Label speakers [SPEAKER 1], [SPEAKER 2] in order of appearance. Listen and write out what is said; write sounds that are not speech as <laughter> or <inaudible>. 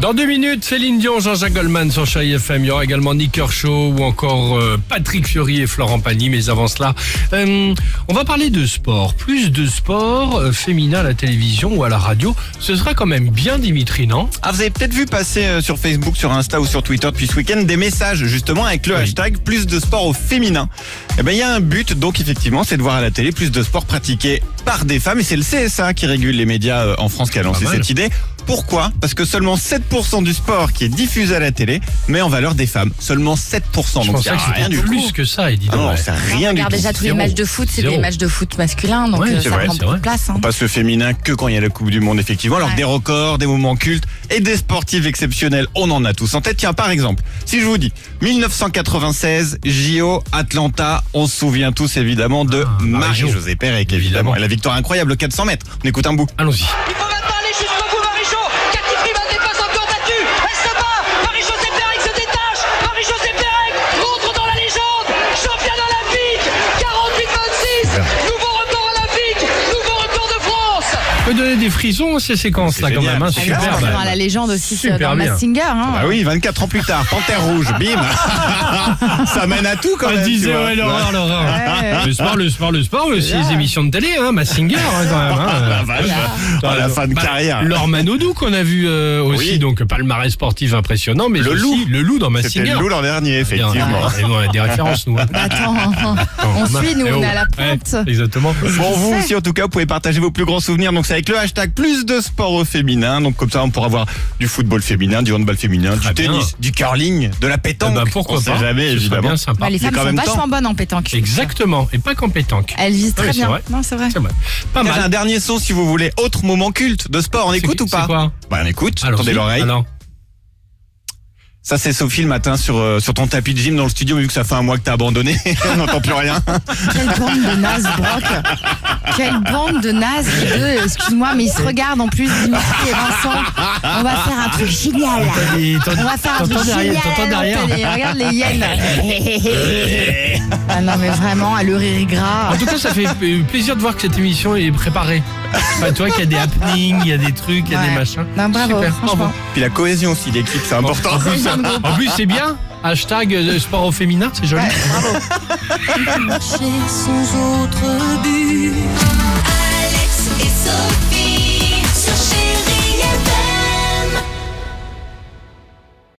[SPEAKER 1] Dans deux minutes, Céline Dion, Jean-Jacques Goldman sur Chai FM. Il y aura également Nick Kershaw ou encore euh, Patrick Fiori et Florent Pagny. Mais avant cela, euh, on va parler de sport. Plus de sport euh, féminin à la télévision ou à la radio. Ce sera quand même bien Dimitri, non?
[SPEAKER 2] Ah, vous avez peut-être vu passer sur Facebook, sur Insta ou sur Twitter depuis ce week-end des messages justement avec le
[SPEAKER 1] Oui.
[SPEAKER 2] hashtag plus de sport au féminin. Eh ben il y a un but donc effectivement, c'est de voir à la télé plus de sport pratiqué par des femmes et c'est le CSA qui régule les médias euh, en France qui a lancé cette idée. Pourquoi? Parce que seulement 7% du sport qui est diffusé à la télé met en valeur des femmes. Seulement 7%.
[SPEAKER 1] Je
[SPEAKER 2] donc
[SPEAKER 1] que
[SPEAKER 2] rien du
[SPEAKER 1] plus
[SPEAKER 2] tout.
[SPEAKER 1] que ça, et dis
[SPEAKER 2] Ah non,
[SPEAKER 1] ouais.
[SPEAKER 2] c'est rien du
[SPEAKER 3] Regarde
[SPEAKER 2] tout.
[SPEAKER 3] déjà tous les matchs de foot, c'est des matchs de foot masculins, donc
[SPEAKER 1] Ouais,
[SPEAKER 3] euh,
[SPEAKER 1] c'est
[SPEAKER 3] ça
[SPEAKER 1] vrai,
[SPEAKER 3] prend
[SPEAKER 1] c'est
[SPEAKER 3] beaucoup
[SPEAKER 1] vrai.
[SPEAKER 3] de place. hein.
[SPEAKER 2] On passe le féminin que quand il y a la Coupe du Monde, effectivement. Alors
[SPEAKER 3] Ouais.
[SPEAKER 2] des records, des moments cultes et des sportifs exceptionnels, on en a tous en tête. Tiens, par exemple, si je vous dis 1996, JO, Atlanta, on se souvient tous évidemment de
[SPEAKER 1] Ah, Marie-Jo.
[SPEAKER 2] Marie-Josée Pérec,
[SPEAKER 1] Évidemment.
[SPEAKER 2] Victoire incroyable au 400 mètres. On écoute un bout.
[SPEAKER 1] Allons-y. Peut donner des frissons ces séquences-là
[SPEAKER 2] C'est
[SPEAKER 1] quand
[SPEAKER 2] génial.
[SPEAKER 1] même. hein. Super. Bah,
[SPEAKER 3] dans la légende aussi
[SPEAKER 1] super
[SPEAKER 3] dans
[SPEAKER 1] bien.
[SPEAKER 3] Mask Singer. Hein.
[SPEAKER 2] Ah oui, 24 ans plus tard, Panthère Rouge, bim <laughs> Ça mène à tout quand même. tu
[SPEAKER 1] disait,
[SPEAKER 2] vois.
[SPEAKER 1] ouais, l'horreur, l'horreur.
[SPEAKER 3] Ouais.
[SPEAKER 1] Le sport, le sport, le sport, aussi les émissions de télé, hein, Massinger, hein, quand même. hein.
[SPEAKER 2] Oh, la fin de
[SPEAKER 1] Bah,
[SPEAKER 2] carrière.
[SPEAKER 1] Laure Manodou qu'on a vu euh, aussi,
[SPEAKER 2] Oui.
[SPEAKER 1] donc palmarès sportif impressionnant, mais
[SPEAKER 2] Le
[SPEAKER 1] aussi
[SPEAKER 2] loup.
[SPEAKER 1] le loup dans
[SPEAKER 2] C'était
[SPEAKER 1] Massinger.
[SPEAKER 2] le loup l'an dernier, effectivement.
[SPEAKER 1] Et nous, on a des références, nous. hein.
[SPEAKER 3] Bah, Attends, on suit, nous,
[SPEAKER 1] Eh
[SPEAKER 3] on
[SPEAKER 1] oh.
[SPEAKER 3] est à la
[SPEAKER 1] Ouais,
[SPEAKER 3] pointe.
[SPEAKER 1] exactement.
[SPEAKER 2] Bon, vous aussi, en tout cas, vous pouvez partager vos plus grands souvenirs. Donc, c'est avec le hashtag plus de sport au féminin. Donc, comme ça, on pourra voir du football féminin, du handball féminin,
[SPEAKER 1] Très
[SPEAKER 2] du
[SPEAKER 1] bien.
[SPEAKER 2] tennis, du curling, de la pétanque.
[SPEAKER 1] Eh ben, pourquoi
[SPEAKER 2] on
[SPEAKER 1] pas
[SPEAKER 2] sait jamais, évidemment.
[SPEAKER 1] bien sympa.
[SPEAKER 3] Bah, les femmes
[SPEAKER 2] quand
[SPEAKER 3] sont vachement
[SPEAKER 2] temps.
[SPEAKER 3] bonnes en pétanque.
[SPEAKER 1] Exactement, et pas qu'en pétanque.
[SPEAKER 3] Elles visent très bien.
[SPEAKER 1] vrai.
[SPEAKER 3] Non, c'est vrai.
[SPEAKER 1] C'est vrai. Pas
[SPEAKER 2] J'ai un
[SPEAKER 1] mal.
[SPEAKER 2] dernier son, si vous voulez. Autre moment culte de sport. On écoute ou pas
[SPEAKER 1] c'est quoi
[SPEAKER 2] Bah, on écoute.
[SPEAKER 1] Allons-y.
[SPEAKER 2] Tendez l'oreille.
[SPEAKER 1] Alors,
[SPEAKER 2] Ça, c'est Sophie le matin sur, euh, sur ton tapis de gym dans le studio, vu que ça fait un mois que t'as abandonné. <laughs> on n'entend plus rien.
[SPEAKER 3] Quelle bande de nazes, Brock. Quelle bande de nazes, les deux. Excuse-moi, mais ils se regardent en plus, Dimitri et Vincent. On va faire un truc génial. On va faire un truc génial.
[SPEAKER 1] derrière.
[SPEAKER 3] Regarde les hyènes. ah non, mais vraiment, à le rire gras.
[SPEAKER 1] En tout cas, ça fait euh, plaisir de voir que cette émission est préparée. Enfin, tu vois qu'il y a des happenings, il y a des trucs, il y a
[SPEAKER 3] Ouais.
[SPEAKER 1] des machins.
[SPEAKER 3] Non, bravo,
[SPEAKER 1] Super,
[SPEAKER 3] franchement.
[SPEAKER 2] Puis la cohésion aussi d'équipe, c'est important.
[SPEAKER 1] En plus, en plus, c'est bien. Hashtag euh, sport au féminin, c'est joli.
[SPEAKER 3] Ouais, bravo.
[SPEAKER 4] marcher sans autre but. Alex et Sophie.